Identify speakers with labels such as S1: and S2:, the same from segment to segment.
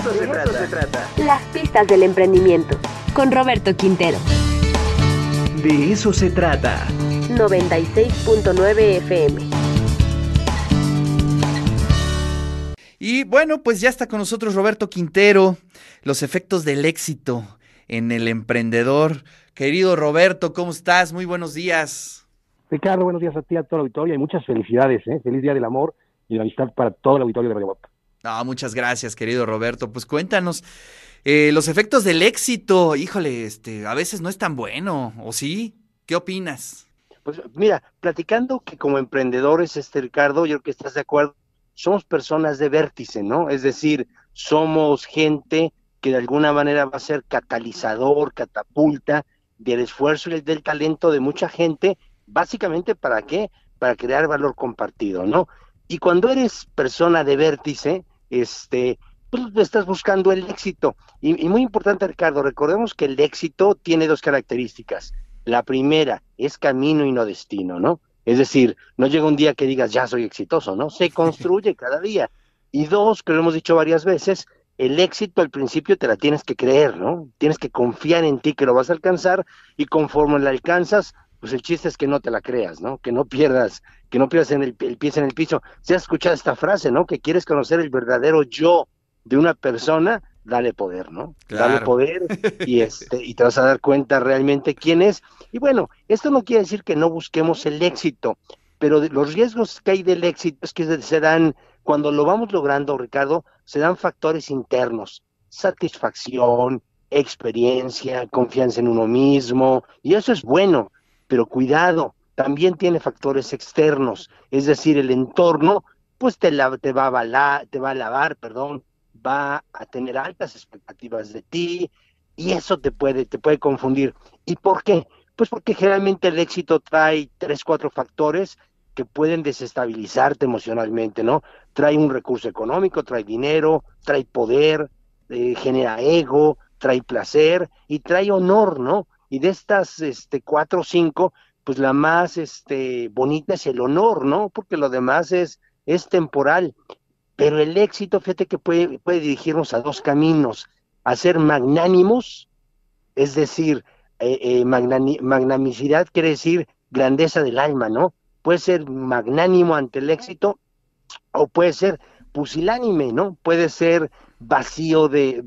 S1: eso, se, trata. se trata.
S2: Las pistas del emprendimiento. Con Roberto Quintero.
S1: De eso se trata.
S2: 96.9 FM.
S3: Y bueno, pues ya está con nosotros Roberto Quintero, los efectos del éxito en el emprendedor. Querido Roberto, ¿cómo estás? Muy buenos días.
S4: Ricardo, buenos días a ti, a toda la auditoría y muchas felicidades. ¿eh? Feliz Día del Amor y la amistad para todo el auditorio de Radio.
S3: No, muchas gracias, querido Roberto. Pues cuéntanos, eh, los efectos del éxito, híjole, este, a veces no es tan bueno, ¿o sí? ¿Qué opinas?
S5: Pues mira, platicando que como emprendedores, este Ricardo, yo creo que estás de acuerdo, somos personas de vértice, ¿no? Es decir, somos gente que de alguna manera va a ser catalizador, catapulta del esfuerzo y del talento de mucha gente, básicamente para qué? Para crear valor compartido, ¿no? Y cuando eres persona de vértice, este, pues estás buscando el éxito. Y, y, muy importante, Ricardo, recordemos que el éxito tiene dos características. La primera es camino y no destino, ¿no? Es decir, no llega un día que digas, ya soy exitoso, ¿no? Se construye cada día. Y dos, que lo hemos dicho varias veces, el éxito al principio te la tienes que creer, ¿no? Tienes que confiar en ti que lo vas a alcanzar y conforme la alcanzas, pues el chiste es que no te la creas, ¿no? Que no pierdas, que no pierdas en el, el pie en el piso. Si has escuchado esta frase, ¿no? Que quieres conocer el verdadero yo de una persona, dale poder, ¿no? Dale poder y este y te vas a dar cuenta realmente quién es. Y bueno, esto no quiere decir que no busquemos el éxito, pero los riesgos que hay del éxito es que se dan cuando lo vamos logrando, Ricardo, se dan factores internos, satisfacción, experiencia, confianza en uno mismo, y eso es bueno, pero cuidado, también tiene factores externos, es decir, el entorno, pues te, la, te va a balar, te va a lavar, perdón, va a tener altas expectativas de ti, y eso te puede, te puede confundir. ¿Y por qué? Pues porque generalmente el éxito trae tres, cuatro factores que pueden desestabilizarte emocionalmente, ¿no? Trae un recurso económico, trae dinero, trae poder, eh, genera ego, trae placer y trae honor, ¿no? Y de estas este, cuatro o cinco, pues la más este, bonita es el honor, ¿no? Porque lo demás es, es temporal. Pero el éxito, fíjate que puede, puede dirigirnos a dos caminos, a ser magnánimos, es decir, eh, eh, quiere decir grandeza del alma, ¿no? puede ser magnánimo ante el éxito o puede ser pusilánime, ¿no? Puede ser vacío de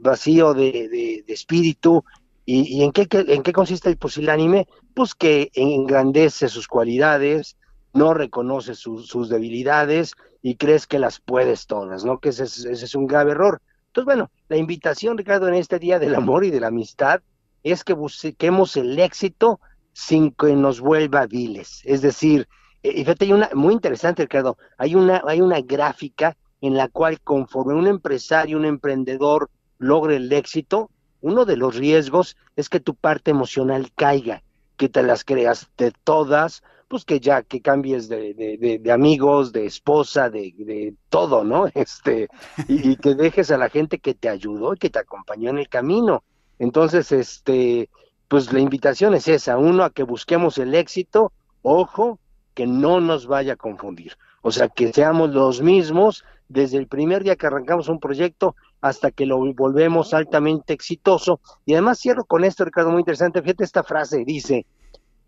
S5: vacío de, espíritu. ¿Y, en, qué, en qué consiste el pusilánime? Pues que engrandece sus cualidades, no reconoce sus debilidades y crees que las puedes todas, ¿no? Que ese es, ese es un grave error. Entonces, bueno, la invitación, Ricardo, en este día del amor y de la amistad es que busquemos el éxito sin que nos vuelva viles. Es decir, eh, y fíjate, hay una, muy interesante, Ricardo, hay una, hay una gráfica en la cual conforme un empresario, un emprendedor logre el éxito, uno de los riesgos es que tu parte emocional caiga, que te las creas de todas, pues que ya que cambies de, amigos, de esposa, de, de, todo, ¿no? Este, y, y, que dejes a la gente que te ayudó y que te acompañó en el camino. Entonces, este, pues la invitación es esa, uno a que busquemos el éxito, ojo, que no nos vaya a confundir. O sea, que seamos los mismos desde el primer día que arrancamos un proyecto hasta que lo volvemos altamente exitoso. Y además cierro con esto, Ricardo, muy interesante. Fíjate esta frase, dice,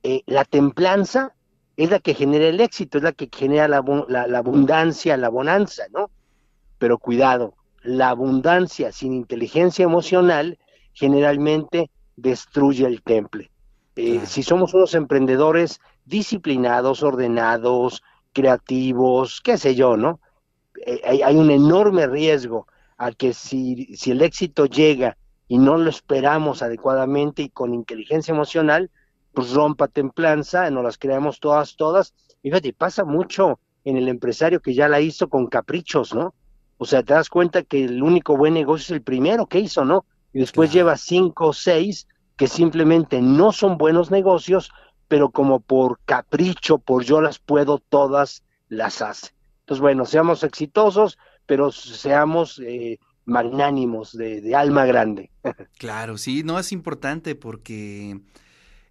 S5: eh, la templanza es la que genera el éxito, es la que genera la, la, la abundancia, la bonanza, ¿no? Pero cuidado, la abundancia sin inteligencia emocional generalmente destruye el temple. Eh, si somos unos emprendedores disciplinados, ordenados, creativos, qué sé yo, ¿no? Eh, hay, un enorme riesgo a que si, si el éxito llega y no lo esperamos adecuadamente y con inteligencia emocional, pues rompa templanza, nos las creamos todas, todas. Y fíjate, pasa mucho en el empresario que ya la hizo con caprichos, ¿no? O sea, te das cuenta que el único buen negocio es el primero que hizo, ¿no? y después lleva cinco o seis que simplemente no son buenos negocios, pero como por capricho, por yo las puedo todas, las hace. Entonces, bueno, seamos exitosos, pero seamos eh, magnánimos, de, alma grande.
S3: Claro, sí, no es importante porque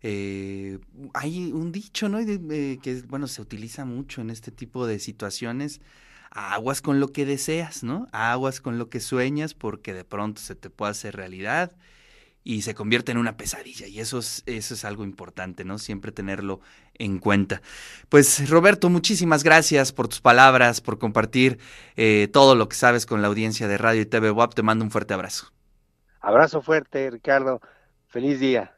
S3: eh, hay un dicho, ¿no? que, bueno, se utiliza mucho en este tipo de situaciones. aguas con lo que deseas, ¿no? Aguas con lo que sueñas porque de pronto se te puede hacer realidad y se convierte en una pesadilla. Y eso es, eso es algo importante, ¿no? Siempre tenerlo en cuenta. Pues Roberto, muchísimas gracias por tus palabras, por compartir eh, todo lo que sabes con la audiencia de Radio y TV WAP. Te mando un fuerte abrazo.
S5: Abrazo fuerte, Ricardo. Feliz día.